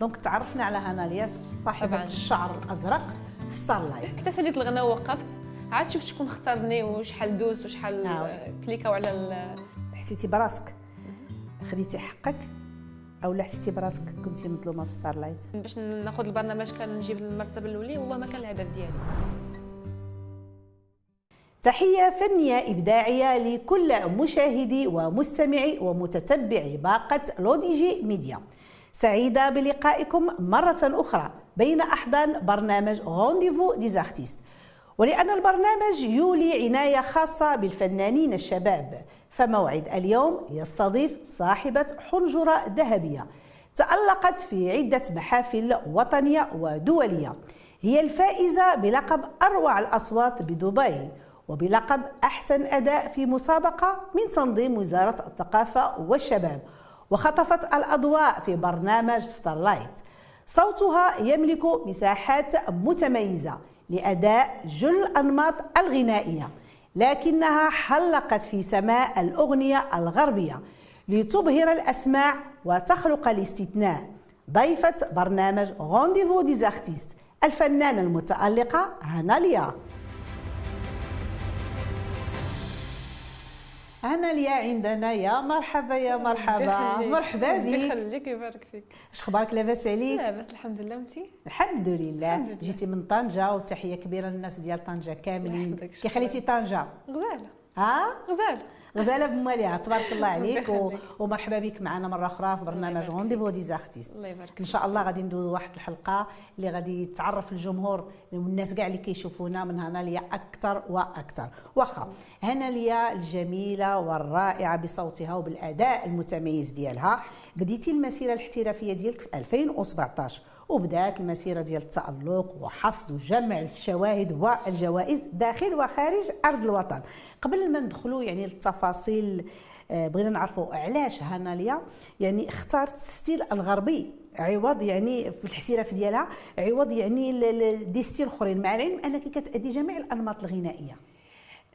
donc تعرفنا على هناليا صاحبة طبعاً. الشعر الأزرق في Starlight حتى ساليت الغناء ووقفت عاد شفت شكون اختارني وشحال دوز وشحال آه. كليكاو على ال- حسيتي براسك. خديتي حقك أو لا حسيتي براسك كنتي مظلومه في ستارلايت باش ناخذ البرنامج كان نجيب المرتبة الاولى والله ما كان الهدف ديالي. تحية فنية إبداعية لكل مشاهدي ومستمعي ومتتبعي باقة L'ODJ Média. سعيدة بلقائكم مرة أخرى بين أحضان برنامج Rendez-vous des artistes ولأن البرنامج يولي عناية خاصة بالفنانين الشباب فموعد اليوم يستضيف صاحبة حنجرة ذهبية. تألقت في عدة محافل وطنية ودولية. هي الفائزة بلقب أروع الأصوات بدبي وبلقب أحسن أداء في مسابقة من تنظيم وزارة الثقافة والشباب. وخطفت الأضواء في برنامج Starlight صوتها يملك مساحات متميزة لأداء جل الأنماط الغنائية لكنها حلقت في سماء الأغنية الغربية لتبهر الأسماع وتخلق الاستثناء. ضيفة برنامج Rendez-vous des artistes الفنانة المتألقة هناليا. هناليا عندنا يا مرحبا يا مرحبا. مرحبا بك. بخليك يبارك فيك. اش أخبارك لاباس عليك؟ لا بس الحمد لله. انتي الحمد لله. جيتي من طنجة وتحية كبيرة للناس ديال طنجة كاملين. كي. خليتي طنجة؟ غزالة. ها؟ غزالة. غزالة بمواليها تبارك الله عليك. ومرحبا بك معنا مرة أخرى في برنامج Rendez-vous des artistes الله يبارك إن شاء الله غادي ندوز واحد الحلقة اللي غادي تعرف الجمهور والناس كاع اللي كيشوفونا من هناليا أكثر وأكثر. واخا هنا ليا الجميلة والرائعة بصوتها وبالأداء المتميز ديالها. بديتي المسيرة الاحترافية ديالك في 2017 وبدات المسيره ديال التالق وحصد وجمع الشواهد والجوائز داخل وخارج ارض الوطن. قبل ما ندخلوا يعني للتفاصيل آه، بغينا نعرفوا علاش هناليا يعني اختارت الستيل الغربي عوض يعني في الاحتراف ديالها عوض يعني des styles أخرين. مع العلم أنك كتأدي جميع الأنماط الغنائية.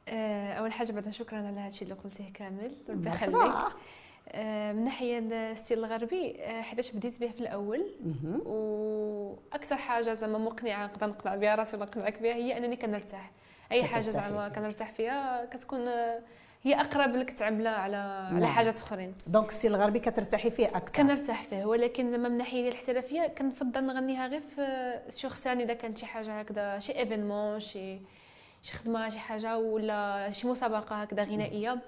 آه، أول حاجة بعدا شكرا على هادشي اللي قلتيه كامل. ربي. يخليك. من ناحية ال style الغربي آه، حيتاش بديت به في الأول. وأكثر حاجة زعما مقنعة نقدر نقنع بها راسي ولا نقنعك بها هي أنني كنرتاح أي حاجة زعما فيها. كنرتاح فيها كتكون آه، هي أقرب لك تعملها على على نعم. حاجات أخرين donc ال style الغربي كترتاحي فيه أكثر كنرتاح فيه ولكن زعما من ناحية الاحترافية كنفضل نغنيها غير في scène إذا كانت شي حاجة هكذا شي événement شي شي خدمة شي حاجة ولا شي مسابقة هكذا غنائية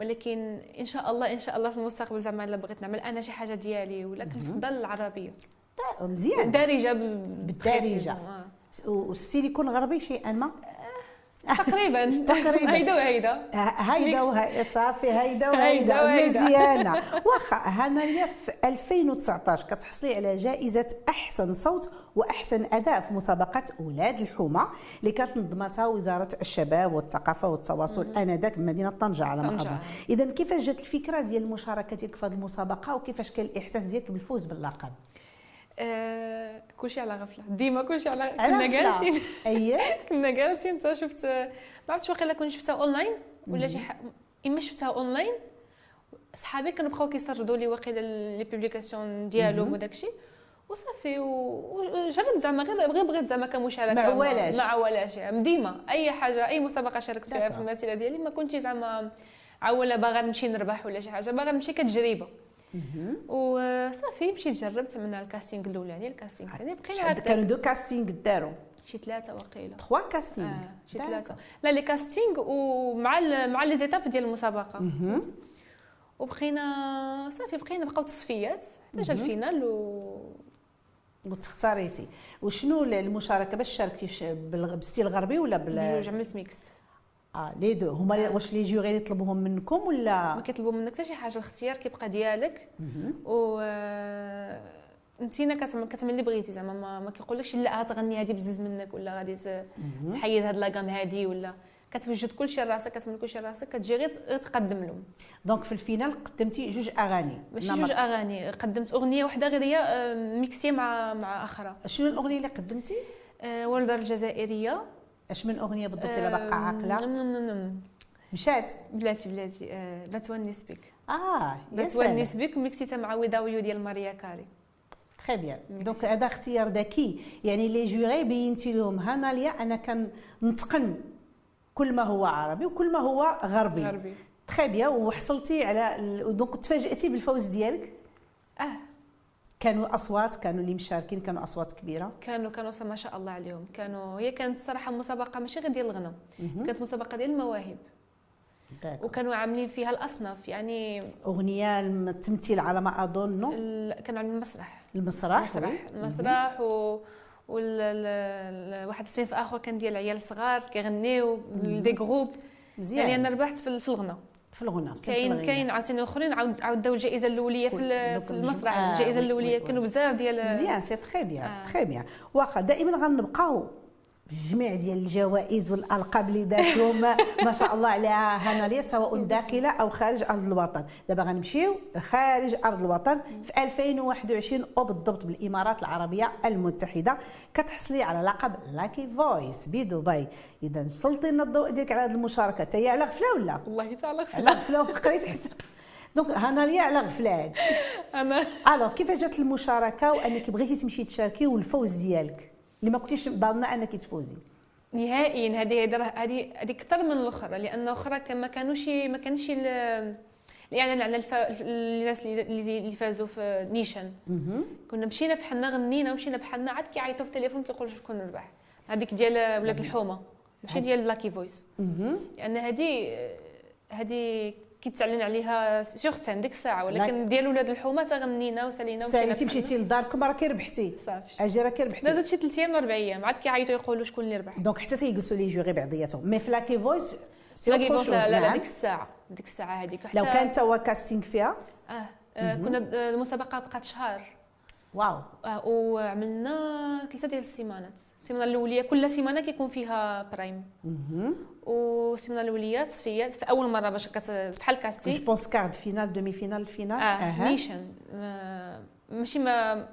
ولكن إن شاء الله إن شاء الله في المستقبل زعما إلا بغيت نعمل. أنا شي حاجة ديالي ولا كنفضل العربية. طيب، مزيان. دارجة ب- بالدارجة. بخير آه. وال style يكون غربي شيئا ما تقريبا تقريبا. هيدا وهيدا هيدا mix. وهي صافي هيدا هيدا وهيدا وهيدا. مزيانة واخا هناليا في 2019 كتحصلي على جائزة أحسن صوت وأحسن أداء في مسابقة أولاد الحومة اللي كانت نظمتها وزارة الشباب والثقافة والتواصل آنذاك بمدينه طنجة على ما. أظن اذا كيفاش جات الفكرة ديال المشاركة ديالك في هذه المسابقة وكيفاش كان الإحساس ديالك بالفوز باللقب آه كلشي على غفلة. ديما كلشي على على كنا. جالسين. اييه كنا جالسين. انت شفت ما عرفتش واقيلا كنت شفتها اونلاين ولا شي ح... إما شفتها اونلاين صحابي كانوا بقاو كيسردوا لي واقيلا les publications ديالهم مهم. وداكشي وصافي وجربت زعما. غير غير بغيت زعما كمشاركة. ما عوالاش. ما عوالاش يعني ديما. أي حاجة أي مسابقة شاركت فيها في. المسيرة ديالي ما كنتش زعما عوله باغا نمشي نربح ولا شي حاجة. باغا نمشي كتجربه وصافي مشيت جربت من ال casting الأولاني ال casting الثاني بقينا كانوا هكذا deux castings داروا شي ثلاثة واقيلا. trois castings آه شي. ثلاثة لا les castings ومع مع les étapes ديال المسابقة. وبقينا صافي بقينا بقاو تصفيات حتى جا. ال finale و وتختاريتي وشنو المشاركه باش شاركتي بال style الغربي ولا بال بجوج عملت mixte آه les deux هما واش les jurys اللي يطلبوهم منكم ولا؟ ما كيطلبوا منك حتى شي حاجة الاختيار كيبقى ديالك. و آه، انتينا كتعمل اللي بغيتي زعما ما, ما كيقولكش لا غتغني هذه بزز منك ولا غادي. تحيد هاد la gamme هادي ولا كتوجد كلشي لراسك كتعمل كلشي لراسك كتجي غير تقدم لهم. donc في ال finale قدمتي جوج أغاني. ماشي نمط. جوج أغاني قدمت أغنية وحدة غير هي آه، ميكسية مع مع أخرى. شنو الأغنية اللي قدمتي؟ وردة الجزائرية. اش من اغنيه بالضبط إلا باقا عاقلة؟ نم نم نم مشات. بلاتي بلاتي. آه، بتونس بك آه بتونس سلام. بك ميكسيتها مع Without You ديال Mariah Carey. très bien. donc هذا اختيار ذكي. يعني les jurys بينتي لهم هاناليا أنا كنتقن كل ما هو عربي وكل ما هو غربي. غربي. très bien. وحصلتي على donc تفاجئتي بالفوز ديالك؟ أه. كانوا أصوات كانوا اللي مشاركين كانوا أصوات كبيرة. كانوا كانوا ما شاء الله عليهم. كانوا هي كانت الصراحه مسابقة ماشي غير ديال الغنى كانت مسابقة ديال المواهب. وكانوا عاملين فيها الأصناف يعني أغنية التمثيل على ما أظن كانوا عاملين المسرح المسرح المسرح المسرح و واحد الصنف آخر كان ديال عيال صغار كيغنيو des groupes مزيان. يعني أنا ربحت في الغنى في الغنى كاين كاين عاوتاني أخرين عاود عاود داو الجائزة الأولية في, في المسرح. آه الجائزة الأولية كانوا بزاف ديال مزيان c'est très bien très bien. واخا دائما غنبقاو جميع ديال الجوائز والألقاب اللي داتهم ما شاء الله عليها هناليا سواء داخل أو خارج أرض الوطن. دابا غنمشيو خارج أرض الوطن في 2021 وبالضبط بالإمارات العربية المتحدة. كتحصلي على لقب Lucky Voice بدبي. إذا سلطي لنا الضوء ديالك على هذه المشاركة. هي على غفلة ولا؟ والله حتى على غفلة. على غفلة قريت حساب. donc هناليا على غفلة هذه أنا alors كيفاش جات المشاركة وأنك بغيتي تمشي تشاركي والفوز ديالك؟ اللي ما كنتيش ظانه أنك تفوزي. نهائيا هذه هذه هذه أكثر من الأخرى لأن الاخرى ما كانوش ما كانش الإعلان على الف... الناس اللي فازوا في نيشان. كنا مشينا فحنا غنينا ومشينا بحالنا عاد كيعيطوا في التليفون كيقولوا شكون ربح. هذيك ديال ولاد الحومة ماشي ديال Lucky Voice لأن هذه هذه كيتعلن عليها sur scène ديك الساعة ولكن ديال ولاد الحومة غنينا وسالينا ومشينا ساليتي مشيتي لداركم راكي ربحتي صافي أجي راكي ربحتي دازت شي 3 أيام ولا 4 أيام عاد كيعيطوا يقولوا شكون اللي ربح. donc حتى تيجلسوا les jurys بعضياتهم. mais في Lucky Voice Lucky Voice لا لا, لا ديك الساعة ديك الساعة هذيك. لو كان تا هو casting فيها. آه, آه كنا المسابقة بقات شهر. واو. آه وعملنا ثلاثة ديال السيمانات. السيمانة الأولية كل سيمانة كيكون فيها prime. والسيمانة الأولية تصفيات في أول مرة باش بحال casting. je pense quart de finale demi-finale finale آه نيشان. ماشي ما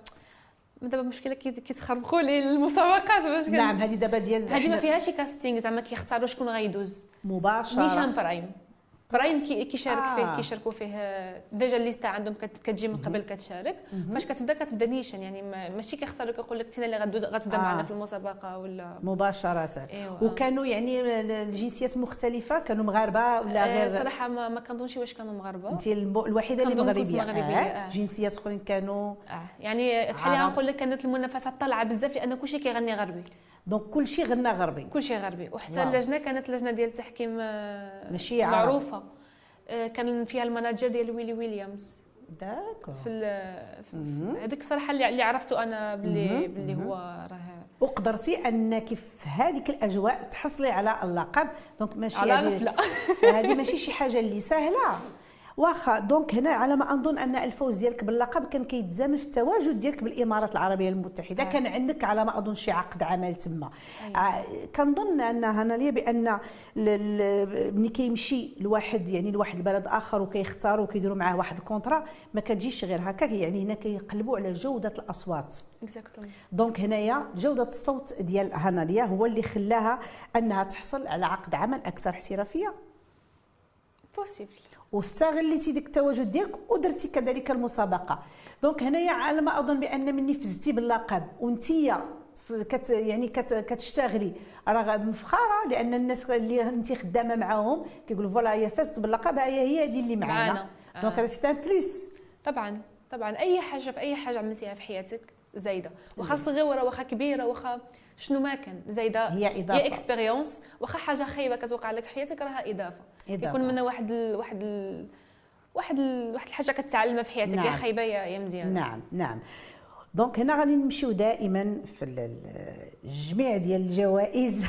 دابا المشكلة كيتخربقوا لي المسابقات باش نعم هذه دابا ديال هذه ما فيهاش casting زعما كيختاروا شكون غيدوز. مباشرة. نيشان prime. prime كيشارك آه. فيه كيشاركوا فيه déjà الليستا عندهم كتجي من قبل كتشارك فاش كتبدا كتبدا نيشان يعني ماشي كيختاروا كيقول لك انت اللي غدوز غتبدا آه. معنا في المسابقة ولا مباشرة إيوه. وكانوا يعني الجنسيات مختلفة كانوا مغاربة ولا آه، غير صراحة ما, ما كنظنش واش كانوا مغاربة انت الوحيدة اللي مغربية مغربية آه. جنسيات أخرين كانوا آه. يعني خلينا نقول لك كانت المنافسة طالعة بزاف لأن كلشي كيغني غربي donc كلشي غنى غربي. كلشي غربي. وحتى اللجنة كانت لجنه ديال التحكيم ماشي معروفه آه، كان فيها ال manager ديال ويلي ويليامز. d'accord في هذيك الصراحة اللي عرفته أنا باللي باللي هو راه وقدرتي أنك في هذيك الأجواء تحصلي على اللقب. donc ماشي على غفله هذه ماشي شي حاجة اللي سهلة. واخا donc هنا على ما اظن أن الفوز ديالك باللقب كان كيتزامن في التواجد ديالك بالإمارات العربية المتحدة. آه. كان عندك على ما أظن شي عقد عمل تما. أيوة. آه كنظن أن هناليا بأن ملي كيمشي لواحد يعني لواحد البلد آخر وكيختاروا وكيديروا معاه واحد ال contrat ما كتجيش غير هكا يعني هنا كيقلبوا على جودة الأصوات. donc هنايا جودة الصوت ديال هناليا هو اللي خلاها أنها تحصل على عقد عمل أكثر احترافية. possible واستغليتي ديك التواجد ديالك ودرتي كذلك المسابقة. donc هنايا على ما أظن بأن مني فزتي باللقب وانتيا كت يعني كت كتشتغلي. راه مفخرة لأن الناس اللي أنت خدامة معاهم كيقولوا voilà هي فزت باللقب هي هي هذه اللي معانا. donc هذا c'est plus. طبعا طبعا. أي حاجة في أي حاجة عملتيها في حياتك زايدة. واخا صغيرة واخا كبيرة واخا شنو ما كان زايدة. هي إضافة. هي expérience واخا حاجة خايبة كتوقع لك في حياتك راها إضافة. يكون منها واحد ال واحد ال واحد ال واحد الحاجة كتعلمها في حياتك نعم. يا خايبة يا يا مزيانة. نعم نعم. donc هنا غادي نمشيو دائما في الجميع ديال الجوائز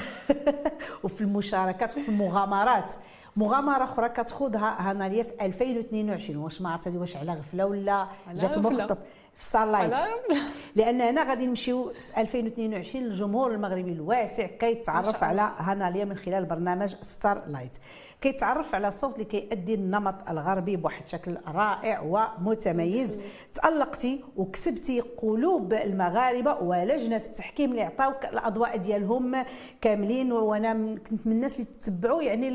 وفي المشاركات وفي المغامرات. مغامرة أخرى كتخوضها هناليا في 2022 واش ما عرفتي واش على غفلة ولا جات مخطط في ستارلايت لأن هنا غادي نمشيو في 2022 للجمهور المغربي الواسع كيتعرف على هناليا من خلال برنامج ستار لايت كيتعرف على صوت اللي كيأدي النمط الغربي بواحد الشكل رائع ومتميز. تألقتي وكسبتي قلوب المغاربة ولجنة التحكيم اللي عطاوك الأضواء ديالهم كاملين. وأنا كنت من الناس اللي تتبعوا يعني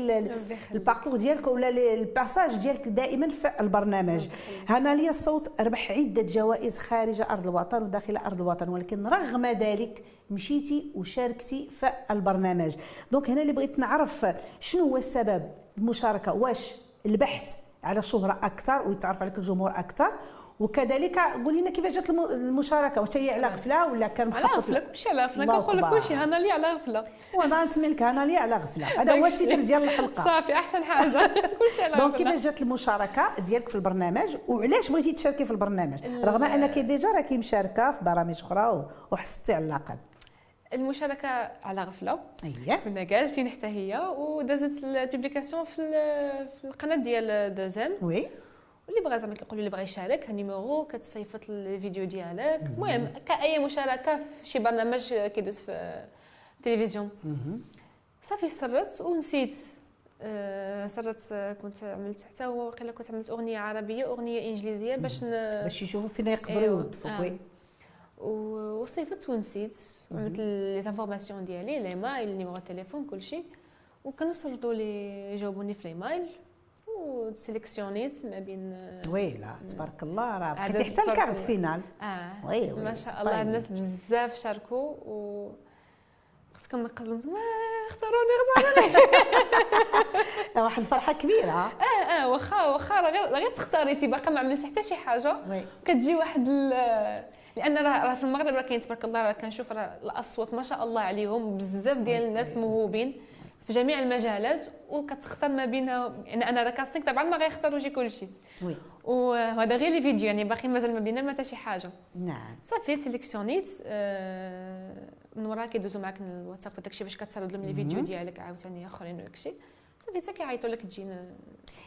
ال parcours ديالك ولا ال passage ديالك دائما في البرنامج. هناليا الصوت ربح عدة جوائز خارج أرض الوطن وداخل أرض الوطن ولكن رغم ذلك مشيتي وشاركتي في البرنامج. donc هنا اللي بغيت نعرف شنو هو السبب المشاركة. واش البحث على شهرة أكثر ويتعرف عليك الجمهور أكثر؟ وكذلك قولي لنا كيفاش جات المشاركة؟ واش هي على غفلة ولا كان مخطط على غفلة كلشي على غفلة كنقول لك كلشي هناليا على غفلة. وأنا نسمع لك هناليا على غفلة. هذا هو ال titre ديال الحلقة. صافي أحسن حاجة. كلشي على غفلة. donc كيفاش جات المشاركة ديالك في البرنامج؟ وعلاش بغيتي تشاركي في البرنامج؟ رغم أنك déjà راكي مشاركة في برامج أخرى وحصلتي على اللقب. المشاركة على غفلة. اييه كنا جالسين حتى هي ودازت ال publication في في القناة ديال دوزام oui. واللي بغى زعما كيقولوا اللي بغى يشارك ال numéro كتصيفط الفيديو ديالك. المهم كأي مشاركة في شي برنامج كيدوز في التلفزيون. صافي سرت ونسيت آه سرت كنت عملت حتى وقيلا كنت عملت أغنية عربية أغنية إنجليزية باش ن... باش يشوفوا فينا يقدروا. يوظفوك. وصيفط ونسيت عملت les informations ديالي l'email numéro التليفون كلشي وكانوا سردوا لي جاوبوني في l'email و sélectionn يت ما بين oui لا تبارك الله راه بقيتي حتى ال quart de finale. آه oui ما شاء الله الناس بزاف شاركوا و خصك نقز ما اختاروني اختاروني. واحد الفرحة كبيرة. آه آه واخا واخا غير غير تختاريتي باقا ما عملتي حتى شي حاجة. كتجي واحد لأن راه في المغرب راه كاين تبارك الله راه كنشوف راه الأصوات ما شاء الله عليهم بزاف ديال الناس موهوبين في جميع المجالات وكتختار ما بينها يعني أنا راه casting طبعا ما غيختاروش كل شيء oui وهذا غير les vidéos يعني باقي مازال ما بيننا ما حتى شي حاجة. نعم. صافي sélectionn يت آه من وراك كيدوزو معاك الواتساب وداكشي باش كتسرد لهم les vidéos ديالك عاوتاني آخرين وداكشي. صافي حتى كيعيطوا لك تجي هي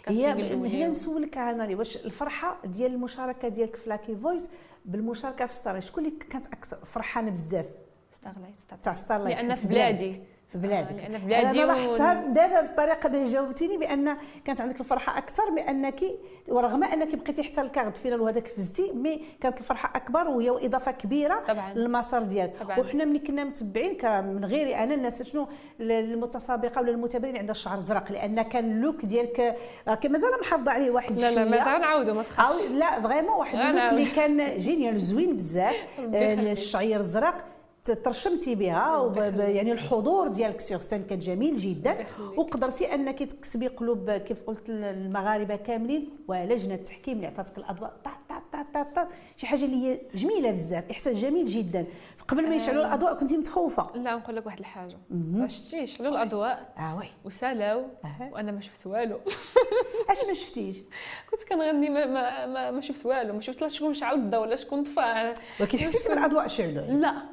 هنا نسولك أنا واش الفرحة ديال المشاركة ديالك في لاكي فويس بالمشاركة في ستار شكون اللي كانت أكثر فرحانة بزاف؟ ستارلايت تاع ستارلايت لأن في بلادي. بلادك. آه لأن في بلادي أنا لاحظتها. دابا بالطريقة باش جاوبتيني بأن كانت عندك الفرحة أكثر بانك ورغم أنك بقيتي حتى ال quart de finale وهذاك فزتي mais كانت الفرحة أكبر وهي اضافه كبيرة طبعا. للمسار ديالك. وحنا ملي كنا متبعين من غيري أنا الناس شنو المتسابقة ولا المتابعين عندها الشعر الزرق لأن كان ال look ديالك راك مازال محافظة عليه واحد لا لا مازال نعاودو ما تخافش. لا vraiment واحد ال look اللي كان génial زوين بزاف الشعير الزرق. ترشمتي بها يعني الحضور ديالك sur scène كان جميل جدا. وقدرتي انك تكسبي قلوب كيف قلت المغاربه كاملين ولجنة التحكيم اللي عطاتك الاضواء شي حاجة اللي هي جميلة بزاف إحساس جميل جدا. قبل ما يشعلوا الاضواء كنتي متخوفة. لا نقول لك واحد الحاجة. شتي شعلوا الاضواء آه oui. وسالاو وأنا ما شفت والو. أش ما شفتيش؟ كنت كنغني ما ما, ما, ما شفت والو. ما شفت لا شكون شعل الضوء ولا شكون طفى. ولكن حسيتي بالاضواء شعلوا لا.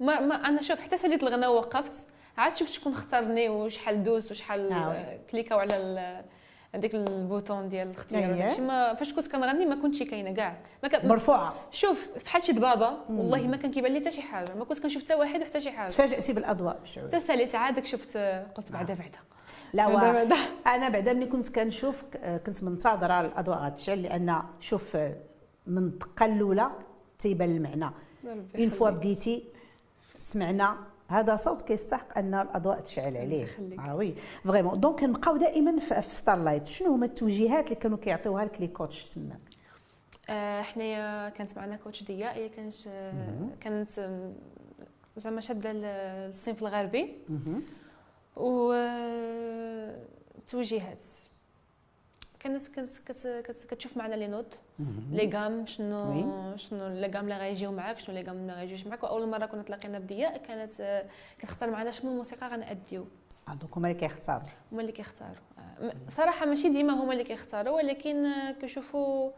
ما, ما أنا شوف حتى ساليت الغناء ووقفت عاد شفت شكون اختارني وشحال دوس وشحال آه. cliqu او على هذيك ال bouton ديال الاختيار وداكشي. ما فاش كنت كنغني ما كنتش كاينة كاع. ما كان مرفوعة. شوف بحال شي دبابة والله ما كان كيبان لي حتى شي حاجة. ما كنت كنشوف حتى واحد وحتى شي حاجة. تفاجئتي بالأضواء حتى ساليت عادك شفت قلت بعدا بعدا. لا بعدا بعدا. أنا بعدا ملي كنت كنشوف كنت منتظرة الأضواء غتشعل لأن شوف من الدقة الأولى تيبان المعنى. une fois بديتي سمعنا هذا صوت كيستحق أن الأضواء تشعل عليه. آه oui. vraiment. donc نبقاو دائما في Starlight شنو هما التوجيهات اللي كانوا كيعطيوها لك les coachs تما؟ آه حنايا كانت معنا coach ضياء هي كانت كانت زعما شادة الصنف الغربي. و توجيهات. كانت كانت كتشوف معنا les notes. les gammes شنو شنو les gammes اللي غيجيو معاك شنو les gammes اللي غيجيوش معاك. وأول مرة كنا تلاقينا بضياء كانت كتختار معنا شنو الموسيقى غنأديو. آه دوك هما اللي كيختاروا. هما اللي كيختاروا. صراحة ماشي ديما هما اللي كيختاروا ولكن كيشوفوا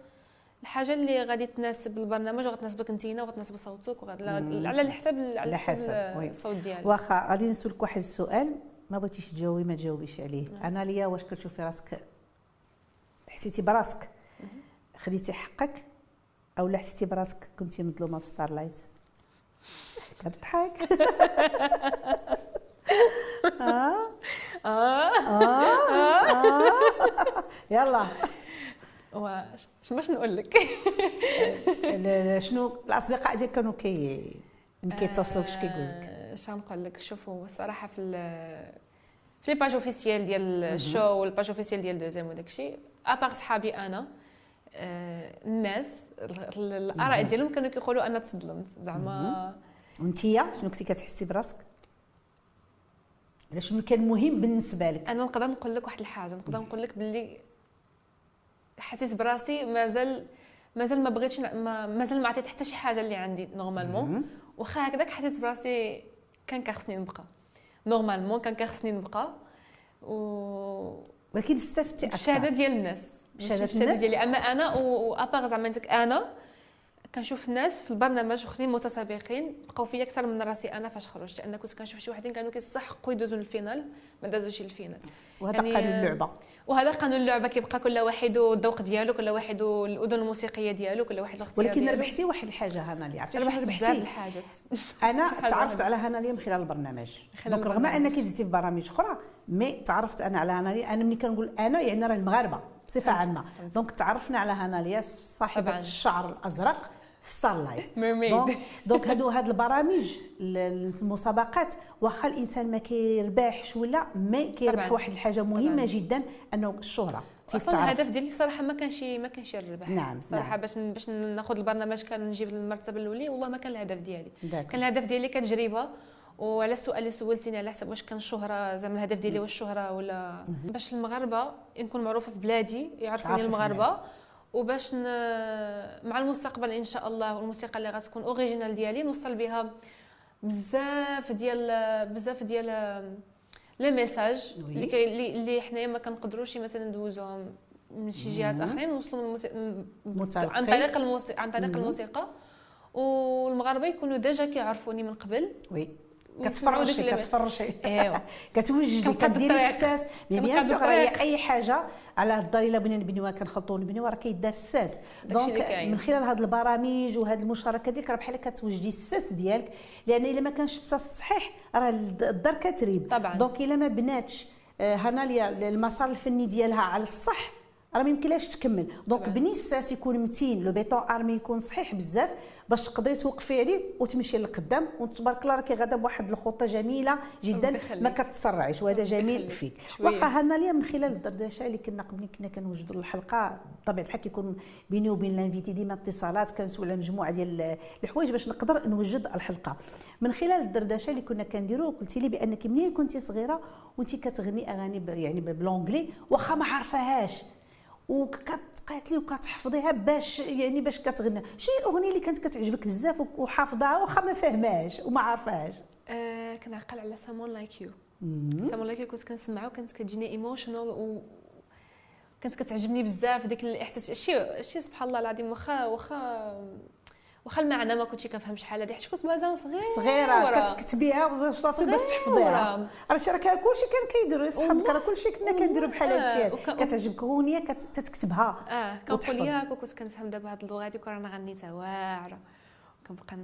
الحاجة اللي غادي تناسب البرنامج وغتناسبك انتينا وغتناسب صوتك وغاد على الحساب على حسب الصوت ديالك. واخا غادي نسولك واحد السؤال ما بغيتيش تجاوبي ما تجاوبيش عليه. أنا ليا واش كتشوفي راسك حسيتي براسك. خديتي حقك أو لا حسيتي براسك؟ كنتي مظلومة في Starlight كتضحك آه آه. آه. آه. يلا. واش باش نقول لك. شنو؟ الأصدقاء ديالك كانوا كي كيتصلوا باش كيقول لك؟ آه، اش غنقول لك؟ شوفوا الصراحه في في les pages officielles ديال ال show وال page officielle ديال Deuxième وداك الشيء à part صحابي أنا الناس ال- ال- الاراء ديالهم كانوا كيقولوا أنا تصدمت زعما وانتيا شنو كنتي كتحسي براسك؟ علاش شنو كان مهم بالنسبة لك؟ أنا نقدر نقول لك واحد الحاجة. نقدر نقول لك باللي حسيت براسي مازال مازال ما بغيتش مازال ما عطيت حتى شي حاجة اللي عندي normalement مهم. واخا هكذاك حسيت براسي كان كخصني نبقى. normalement كان كخصني نبقى. و ولكن بالشهاده أكثر ديال الناس الناس؟ ديالي أما أنا و à part زعما عندك أنا كنشوف الناس في البرنامج آخرين متسابقين بقاو فيا أكثر من راسي أنا فاش خرجت لأن كنت كنشوف شي وحدين كانوا كيستحقوا يدوزوا لل finale ما دازوش لل finale وهذا يعني- قانون اللعبة وهذا قانون اللعبة كيبقى كل واحد والذوق ديالو كل واحد والأذن الموسيقية ديالو كل واحد الاختيار ولكن ديالو. ربحتي واحد الحاجة هنا اللي عرفتي ربحت بزاف الحاجات أنا تعرفت هنا. على هناليا من خلال البرنامج donc رغم. أنك زدتي في برامج أخرى mais تعرفت أنا على هناليا أنا ملي كنقول أنا يعني راه المغاربة بصفة عامة. donc تعرفنا على هناليا صاحبة. الشعر الأزرق في Starlight Mermaid. donc هادو هاد البرامج ال- المسابقات واخا الإنسان ما كيربحش ولا ما كيربح. واحد الحاجة مهمة طبعاً. جدا أنه الشهرة أصلا. الهدف ديالي الصراحه ما كانش ما كانش الربح نعم، صراحة نعم. باش باش ناخذ البرنامج كان نجيب المرتبة الأولى والله ما كان الهدف ديالي. كان الهدف ديالي كتجربة وعلى السؤال اللي سولتيني على حسب واش كان الشهرة زعما الهدف ديالي واش الشهرة ولا باش المغاربة نكون معروفة في بلادي يعرفوني المغاربة وباش ن... مع المستقبل إن شاء الله والموسيقى اللي غتكون original ديالي نوصل بها بزاف ديال بزاف ديال les messages. اللي كي- اللي اللي حنايا ما كنقدروش مثلا ندوزوهم من شي جهات. آخرين نوصلوا من الموسيقى متلقي. عن طريق الموسيقى عن طريق. الموسيقى والمغاربة يكونوا déjà كيعرفوني من قبل oui كتفرشي كتفرشي إيوا كتوجدي كديري. الساس mais bien sûr. أي حاجة على الدار الا بغينا نبنيوها كنخلطوا نبنيوها راه كيدار الساس donc. من خلال هاد البرامج وهاد المشاركة ديالك راه بحال كتوجدي الساس ديالك لأن إلا ما كانش الساس صحيح راه الدار كتريب طبعاً. donc إلا ما بناتش آه، هناليا المسار الفني ديالها على الصح راه ما يمكنلاش تكمل donc. بني الساس يكون متين le béton armé يكون صحيح بزاف باش تقدري توقفي عليه وتمشي للقدام وتبارك الله راكي غادا بواحد الخطة جميلة جدا. ما كتسرعيش وهذا جميل. فيك شوية. واخا هناليا من خلال الدردشة اللي كنا قبل كنا كنوجدوا الحلقة بطبيعة الحال كيكون بيني وبين ال invité ديما اتصالات كنسول على مجموعة ديال الحوايج باش نقدر نوجد الحلقة من خلال الدردشة اللي كنا كنديروا قلتي لي بأنك منين كنتي صغيرة وانت كتغني أغاني يعني ب l'anglais واخا ما عارفاهاش وقالت لي وكتحفظيها باش يعني باش كتغنى. شنو الاغنيه اللي كانت كتعجبك بزاف وحافظاها واخا ما فاهماش وما عارفاهاش آه كنعقل على someone like you someone like you كنت كنسمعها وكانت كتجيني emotional و كانت كتعجبني بزاف ديك الإحساس. شي شي سبحان الله العظيم واخا واخا واخا المعنى ما كنتش كنفهم شحال هذه حيت كنت مازال صغيرة صغيرة كتكتبيها وصافي باش تحفظيها. راه راه كان كلشي كان كيديروا صحابك راه كلشي كنا كنديروا بحال. هادشي وك- كتعجبك أغنية كت- تتكتبها آه كنقول. ياك وكنت كنفهم دابا هاد اللغة هذيك رانا غنيتها واعرة كنبقى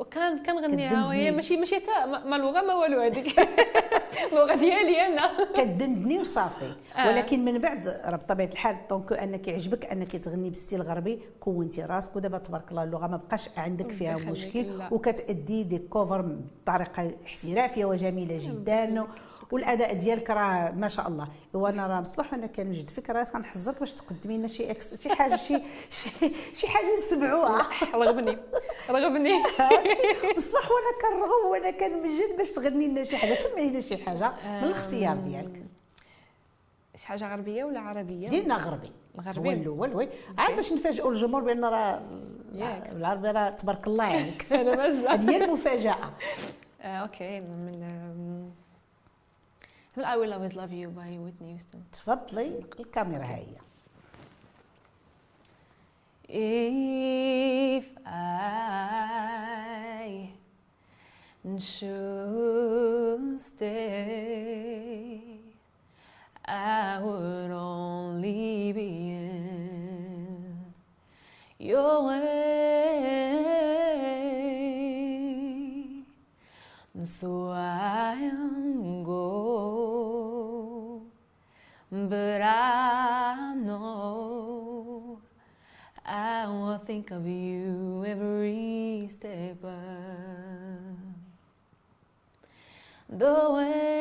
وكان كنغنيها وهي. ماشي ماشي تا ما لغة ما والو هذيك اللغة ديالي أنا. كدندني وصافي. آه. ولكن من بعد راه بطبيعة الحال donc أنك يعجبك أنك تغني بال style الغربي كونتي راسك ودابا تبارك الله اللغة ما بقاش عندك فيها مشكل. وكتأدي des covers بطريقة احترافية وجميلة جدا. والأداء ديالك راه ما شاء الله. وأنا راه مصلح أنا كنوجد فيك راه كنحذرك باش تقدمي لنا شي ex شي حاجة شي شي, شي حاجة نسمعوها. رغبني. رغبني بصح وأنا كنرغب وأنا كنمجد باش تغني لنا شي حاجة. سمعي لنا شي حاجة من الاختيار ديالك. شي حاجة غربية ولا عربية؟ ديالنا غربي. الغربي. هو الأول oui عاد باش نفاجئوا الجمهور بأن راه. العربي راه تبارك الله عليك أنا هذه هي المفاجأة. آه، OK. من من I will always love you by Whitney Houston. تفضلي الكاميرا هي. If I should stay, I would only be in your way. So I am going think of you every step of the way.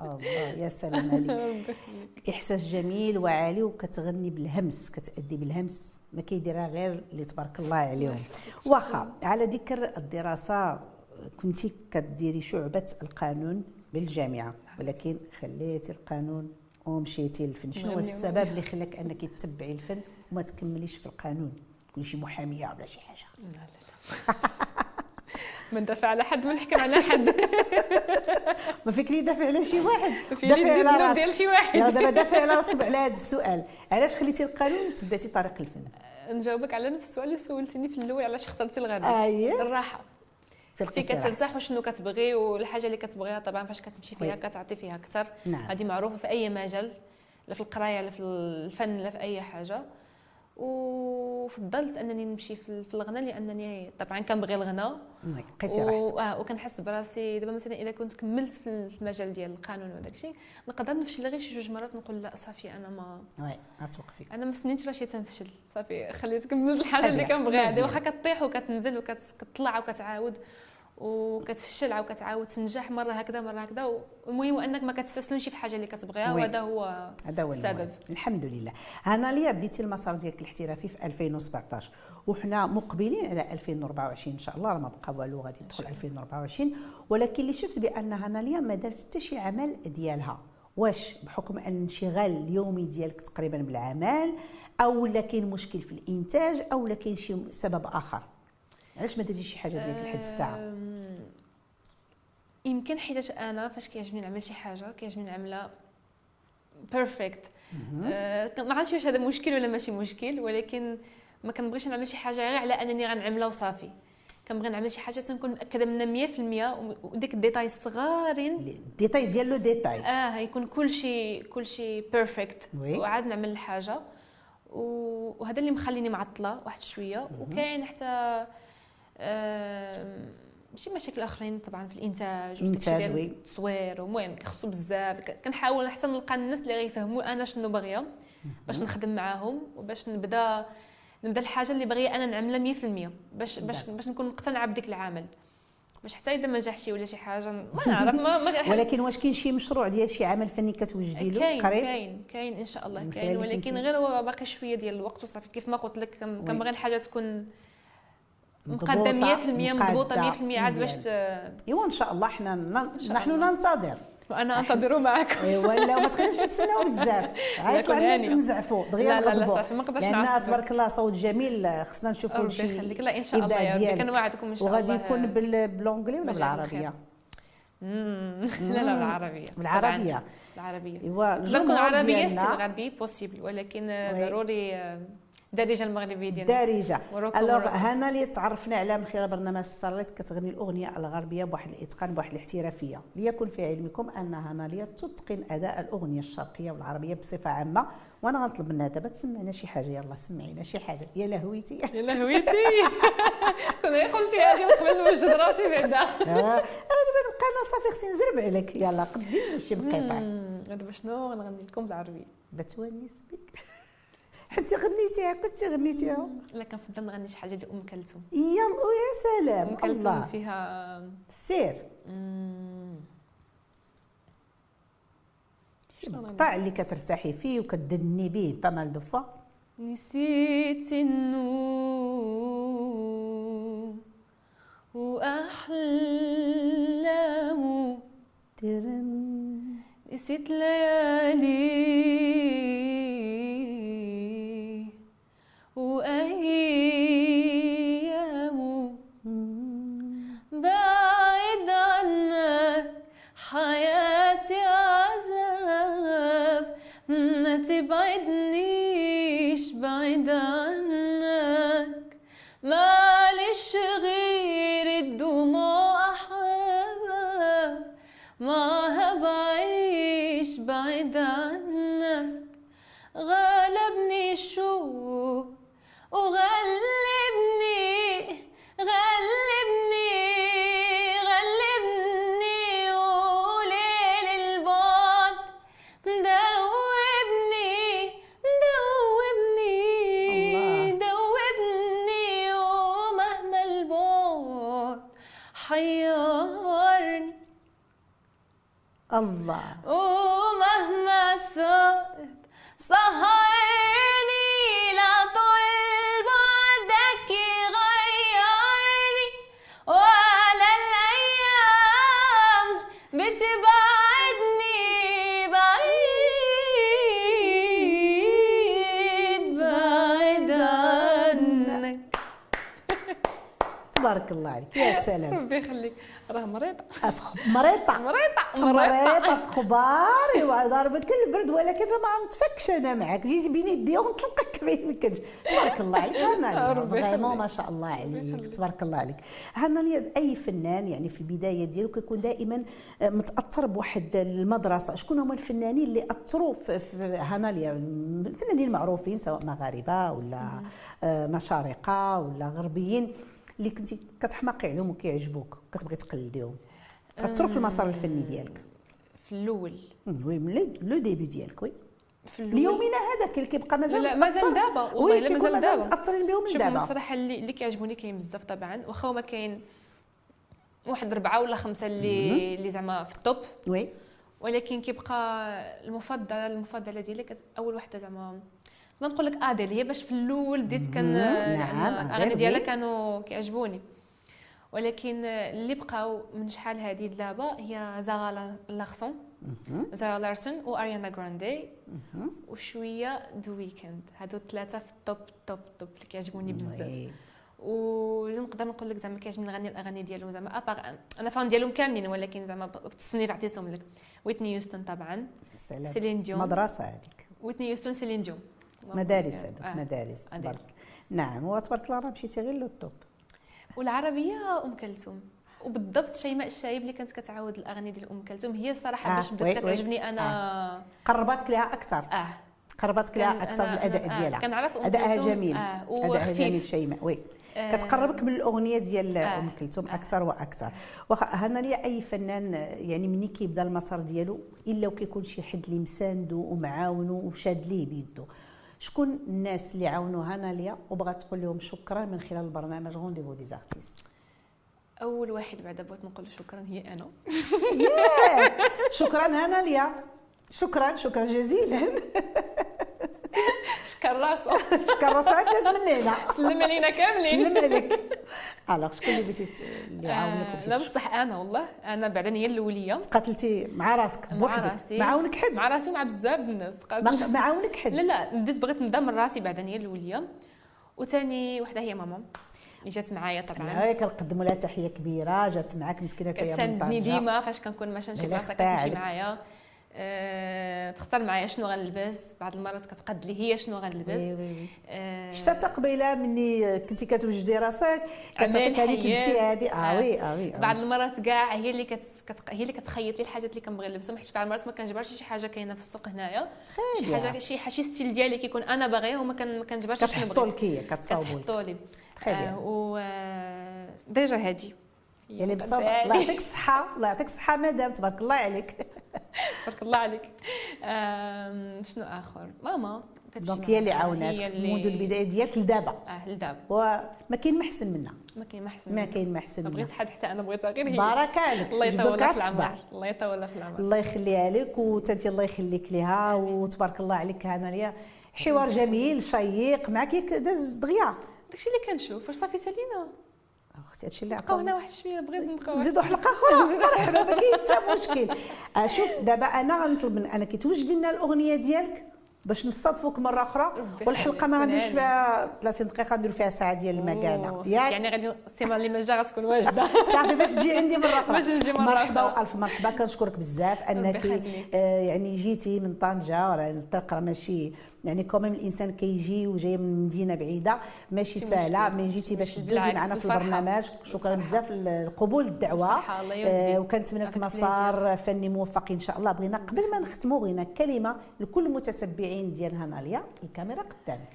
الله يا سلام عليك. إحساس جميل وعالي وكتغني بالهمس كتأدي بالهمس. ما كيديرها غير اللي تبارك الله عليهم. واخا على ذكر الدراسة كنتي كديري شعبة القانون بالجامعة ولكن خليتي القانون ومشيتي للفن. شنو هو السبب اللي خلاك أنك تتبعي الفن وما تكمليش في القانون؟ تكوني شي محامية ولا شي حاجة. لا لا لا. ندافع على حد ما نحكم على حد. ما فيك لي دافع على شي واحد. دافع على. ديال شي واحد. دابا دافع على راسك على هذا السؤال. علاش خليتي القانون وتبعتي طريق الفن؟ نجاوبك على نفس السؤال اللي سولتيني في الأول علاش اخترتي الغرب؟ أييه. الراحة. في في القصيرة. كترتاح وشنو كتبغي والحاجة اللي كتبغيها طبعا فاش كتمشي فيها. كتعطي فيها أكثر. نعم. هذه معروفة في أي مجال لا في القراية لا في الفن لا في أي حاجة. وفضلت أنني نمشي في الغناء لأنني طبعا كنبغي الغناء. لقيتي راحتك. و... آه وكنحس براسي دابا مثلا إذا كنت كملت في المجال ديال القانون وداك الشيء نقدر نفشل غير شي جوج مرات نقول لا صافي أنا ما وي غتوقفي أنا ما سنيتش راه شي تنفشل. صافي خليت كملت الحاجة اللي. كنبغيها. واخا كطيح وكتنزل وكتطلع وكتعاود. وكتفشل عاود كتعاود تنجح مرة هكذا مرة هكذا. والمهم هو أنك ما كتستسلمش في حاجة اللي كتبغيها. وهذا هو هذا هو السبب. المهم. الحمد لله. هنا ليا بديتي المسار ديالك الاحترافي في 2017 وحنا مقبلين على 2024 إن شاء الله راه ما بقى والو غادي تدخل 2024 ولكن اللي شفت بأن هناليا ما دارت حتى شي عمل ديالها. واش؟ بحكم أن الانشغال اليومي ديالك تقريبا بالعمل أو لا كاين مشكل في الإنتاج أو لا كاين شي سبب آخر. علاش ما درتيش شي حاجة ديالك لحد الساعة؟ يمكن حيتاش أنا فاش كيعجبني نعمل شي حاجة كيعجبني نعملها perfect ما عرفتش واش هذا مشكل ولا ماشي مشكل ولكن ما كنبغيش نعمل شي حاجة غير على أنني غنعملها وصافي. كنبغي نعمل شي حاجة تنكون مأكدة منها 100% وديك الديتاي الصغارين الديتاي ديالو ديتاي. آه يكون كل شيء كل شيء perfect. وعاد نعمل الحاجة. وهذا اللي مخليني معطلة واحد شوية. وكاين حتى آم، شي مشاكل آخرين طبعا في الإنتاج ديال oui. التصوير ومهم كيخصو بزاف. كنحاول حتى نلقى الناس اللي غيفهموا أنا شنو باغية باش نخدم معاهم وباش نبدا نبدا الحاجة اللي باغية أنا نعملها 100% باش باش. باش نكون مقتنعة بديك العمل. باش حتى إذا ما نجحش ولا شي حاجة ما نعرف ما, ما ولكن واش كاين شي مشروع ديال شي عمل فني كتوجدي له؟ كاين قريب؟ كاين كاين إن شاء الله كاين. ولكن غير هو باقي شوية ديال الوقت وصافي. كيف ما قلت لك. كنبغي الحاجة تكون مقدم 100% مضبوطه مقادة، 100% عاد باش. إيوا إن شاء الله حنا ن- شاء نحن. ننتظر. وأنا أنتظر معكم. ايوا لا ما تخليناش نتسناو بزاف. طلعنا هانية. نزعفوا. دغيا لا لا صافي ما نقدرش لأن تبارك الله صوت جميل. خصنا نشوفوا ربي شي يخليك. لا إن شاء الله يا ربي. كنوعدكم إن شاء وغادي الله. يكون بال- بالونجلي ولا بالعربية. لا لا بالعربية. بالعربية. بالعربية. إيوا نقدر نكون الجمهور عربيه ستيل ديالنا غربي بوسيبل ولكن. ضروري الدارجه المغربية ديالنا. دارجة. مروكو الوغ. هنا اللي تعرفنا عليها من خلال برنامج ستارلايت كتغني الأغنية الغربية بواحد الإتقان بواحد الاحترافية. ليكن في علمكم أن هناليا تتقن أداء الأغنية الشرقية والعربية بصفة عامة. وأنا غنطلب منها دابا تسمعنا شي حاجة. يلا سمعينا شي حاجة. يا لهويتي. يا لهويتي. كنا غير قلتي هذه من قبل نوجد راسي بعدا. آه، أنا دابا نبقى أنا صافي خصني نزرب عليك. يلا قدي شي مقطع مم. دابا شنو غنغني لكم بالعربية؟ بتونس بك حتى غنيتيها كنتي غنيتيها. لا كنفضل نغني شي حاجة ديال أم كلثوم. يلا ويا سلام أم كلثوم الله. فيها سير؟ المقطع اللي كترتاحي فيه وكتدني به pas mal de fois نسيت النوم ترن. نسيت ليالي. الله. تبارك الله عليك. يا سلام. ربي يخليك. راه مريضة. أفخ... مريضة. مريضة. مريضة في خبار ايوا ضاربك البرد ولكن ما نتفكش أنا معاك. جيتي بين يدي ونطلقك ما يمكنش تبارك الله عليك. هنا ربي فريمون. ما شاء الله عليك. تبارك الله عليك. هنا أي فنان يعني في البداية ديالو كيكون دائما متأثر بواحد المدرسة؟ شكون هما الفنانين اللي أثروا في في هناليا الفنانين المعروفين سواء مغاربة ولا آه، مشارقة ولا غربيين. اللي كنتي كتحماقي عليهم وكيعجبوك كتبغي تقلديهم. اثروا في المسار الفني ديالك. في الأول. oui من le- début ديالك oui. ليومنا هذاك اللي كيبقى مازال لا مازال. دابا والله مازال دابا. متأثرين بهم من شوف دابا. المسرح اللي اللي كيعجبوني كاين بزاف طبعا. واخا هما كاين واحد ربعة ولا خمسة اللي اللي زعما في ال top. oui. ولكن كيبقى المفضله المفضلة ديالي أول وحده زعما نقدر نقول لك آديل هي باش في الأول بديت كان زعما نعم، الاغاني أديل، ديالها. كانوا كيعجبوني. ولكن اللي بقاو من شحال هذه دابا هي Zara Larsson. Zara Larsson و Ariana Grande وشويه The Weeknd هادو الثلاثه في ال top top top اللي كيعجبوني بزاف. ونقدر نقول لك زعما كيعجبني نغني الأغاني ديالهم زعما à part أنا fan ديالهم كاملين ولكن زعما بالتصنيف عطيتهم لك. ويتني هيوستن طبعا. سيلين ديون مدرسة هذيك. ويتني هيوستن سيلين ديون مدارس هذوك آه. مدارس. تبارك. نعم وتبارك الله راه مشيتي غير لل top والعربية أم كلثوم. وبالضبط شيماء الشايب اللي كانت كتعاود الاغاني ديال أم كلثوم هي الصراحه آه، باش بدات. كتعجبني أنا. قرباتك لها أكثر. آه. قرباتك لها أكثر أنا- آه، ديالها. كنعرف أم ادائها جميل. آه، ادائها. جميل شيماء. oui. آه، كتقربك من الأغنية ديال آه. أم كلثوم أكثر وأكثر. واخا هنا ليا أي فنان يعني ملي كيبدا المسار ديالو إلا وكيكون شي حد اللي مساندو ومعاونو وشاد ليه بيدو. شكون الناس اللي عاونوا هنا ليا وبغات تقول لهم شكرا من خلال البرنامج Rendez-vous des artistes أول واحد بعدا بغيت نقول شكرا هي أنا. شكرا هنا ليا. شكرا شكرا جزيلا. شكر راسو كرسوا عند الناس مننا. سلم علينا كاملين. سلم عليك. alors شكون اللي بغيتي اللي عاونك آه، لا؟ بصح أنا والله أنا بعدا هي الأولية. قاتلتي مع راسك مع بوحدك راسي. ما عاونك حد. مع راسي ومع بزاف الناس. قادر- ما عاونك حد. لا لا بديت بغيت نبدا من راسي بعدا هي الأولية. وثاني وحدة هي ماما اللي جات معايا طبعا. هاي كنقدموا لها تحية كبيرة جات معاك مسكينة هي كتساندني. ديما فاش كنكون مثلا شي بلاصه كتمشي. معايا. أه تختار معايا شنو غنلبس. بعض المرات كتقد لي هي شنو غنلبس. أه شتا قبيله مني كنتي كتوجدي راسك كتعطيك هذه. تلبسي هذه آه آه. oui آه oui آه بعض. المرات كاع هي اللي كت... كت... هي اللي كتخيط لي الحاجات اللي كنبغي نلبسهم حيت بعض المرات ما كنجبرش شي حاجة كاينة في السوق هنايا شي. حاجة شي شي style ديالي كيكون أنا باغيه وما كنجبرش شنو كتحطوا لك هي كتصاوبوا لي آه. و déjà هادي يعني بصبر مقدعة الله. يعطيك الصحة الله يعطيك الصحة مدام تبارك الله عليك تبارك الله عليك شنو آخر ماما donc هي اللي عاوناتك منذ البداية ديالك لدابا. آه لدابا وما كاين ما أحسن منها. ما كاين ما أحسن ما. كاين ما أحسن منها. بغيت حد حتى أنا بغيتها غير هي. بارك عليك. الله جبدوا يطول لك في العمر. الله يطول في العمر. الله يخليها لك وتانتي الله يخليك ليها وتبارك الله عليك هنا ليا حوار جميل شيق. معك داز دغيا. داكشي اللي كنشوف. واش صافي سالينا؟ أختي هادشي اللي عقلنا هنا واحد شوية بغيت نبقاو نزيدوا حلقة أخرى مرحبا ما كاين حتى مشكل. آه، شوف دابا أنا غنطلب من أنا كتوجدي لنا الأغنية ديالك؟ باش نستضفوك مرة أخرى؟ والحلقة ما غنديرش كون فيها 30 دقيقة نديروا فيها ساعة ديال المكانه يعني غادي السيمانه اللي ما جا غتكون واجدة. صافي باش تجي عندي مرة أخرى. باش نجي مرة مرحبا أخرى. وألف مرحبا. كنشكرك بزاف أنك. آه، يعني جيتي من طنجة راه الطريق راه ماشي يعني كوميم الإنسان كيجي وجاي من مدينة بعيدة ماشي سهلة ملي جيتي باش. تدوزي معنا في. البرنامج شكرا. بزاف لقبول الدعوة آه،. وكنتمنى لك مسار فني موفق إن شاء الله بغينا قبل ما نختموا بغينا كلمة لكل المتتبعين ديال هناليا الكاميرا قدامك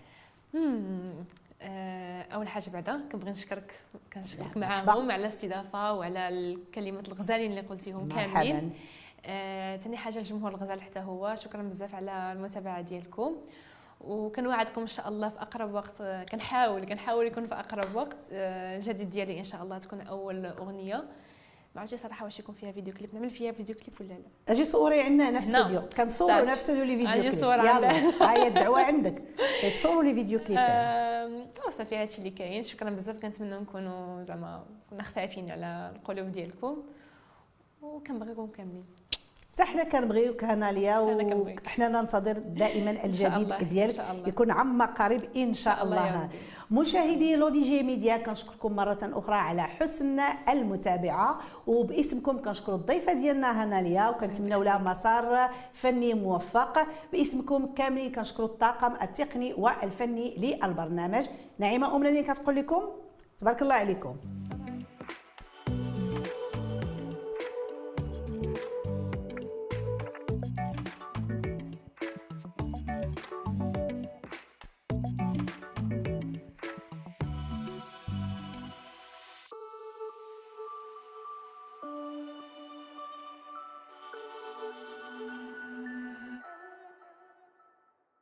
مم. آه، أول حاجة بعدا كنبغي نشكرك كنشكرك. معاهم على الاستضافة وعلى الكلمات الغزالين اللي قلتيهم كاملين ثاني حاجة الجمهور الغزال حتى هو شكرا بزاف على المتابعة ديالكم. وكنوعدكم إن شاء الله في أقرب وقت. كنحاول كنحاول يكون في أقرب وقت. الجديد ديالي إن شاء الله تكون أول أغنية. ما عرفتش صراحة واش يكون فيها فيديو كليب. نعمل فيها فيديو كليب ولا لا؟ أجي صوري عندنا هنا. في. الاستوديو كنصوروا هنا في الاستوديو les vidéo clips. صور يلا. ها هي الدعوة عندك. تصوروا les vidéo clips. وصافي هادشي اللي كاين. شكرا بزاف. كنتمنى نكونوا زعما كنا خفافين على القلوب ديالكم. وكنبغيكم كاملين حتى حنا كنبغيوك هناليا. وحنا ننتظر دائما الجديد ديالك. يكون عما قريب إن شاء الله. مشاهدي لو دي جي ميديا كنشكركم مرة أخرى على حسن المتابعة. وباسمكم كنشكروا الضيفة ديالنا هناليا وكنتمنوا لها مسار فني موفق. باسمكم كاملين كنشكروا الطاقم التقني والفني للبرنامج. نعيمة ام كتقول لكم تبارك الله عليكم.